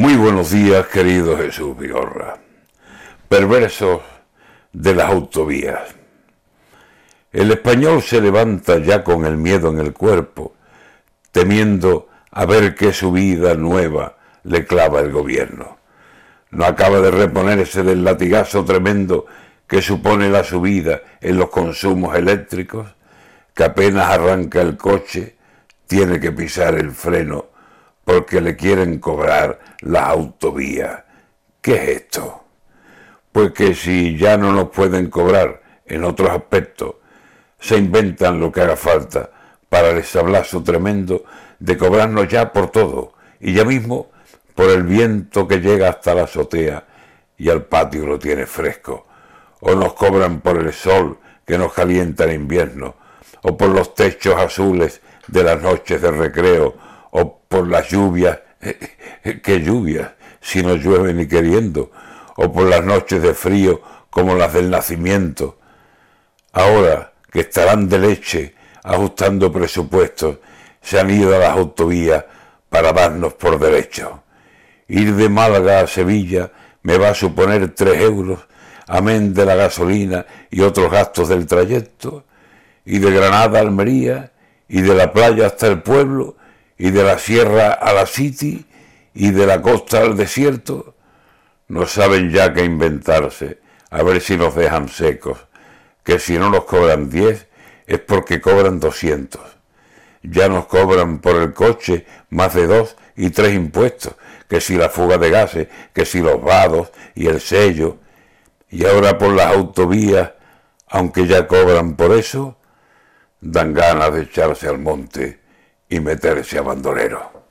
Muy buenos días, querido Jesús Vigorra. Perversos de las autovías. El español se levanta ya con el miedo en el cuerpo, temiendo a ver qué subida nueva le clava el gobierno. No acaba de reponerse del latigazo tremendo que supone la subida en los consumos eléctricos, que apenas arranca el coche, tiene que pisar el freno porque le quieren cobrar las autovías. ¿Qué es esto? Pues que si ya no nos pueden cobrar en otros aspectos, se inventan lo que haga falta para el sablazo tremendo de cobrarnos ya por todo, y ya mismo por el viento que llega hasta la azotea y al patio lo tiene fresco, o nos cobran por el sol que nos calienta en invierno, o por los techos azules de las noches de recreo, por las lluvias, qué lluvias, si no llueve ni queriendo, o por las noches de frío como las del nacimiento. Ahora que estarán de leche ajustando presupuestos, se han ido a las autovías para darnos por derecho. Ir de Málaga a Sevilla me va a suponer tres euros, amén de la gasolina y otros gastos del trayecto, y de Granada a Almería, y de la playa hasta el pueblo, y de la sierra a la city y de la costa al desierto, no saben ya qué inventarse, a ver si nos dejan secos, que si no nos cobran 10 es porque cobran 200. Ya nos cobran por el coche más de dos y tres impuestos, que si la fuga de gases, que si los vados y el sello, y ahora por las autovías, aunque ya cobran por eso, dan ganas de echarse al monte y meterse a bandolero.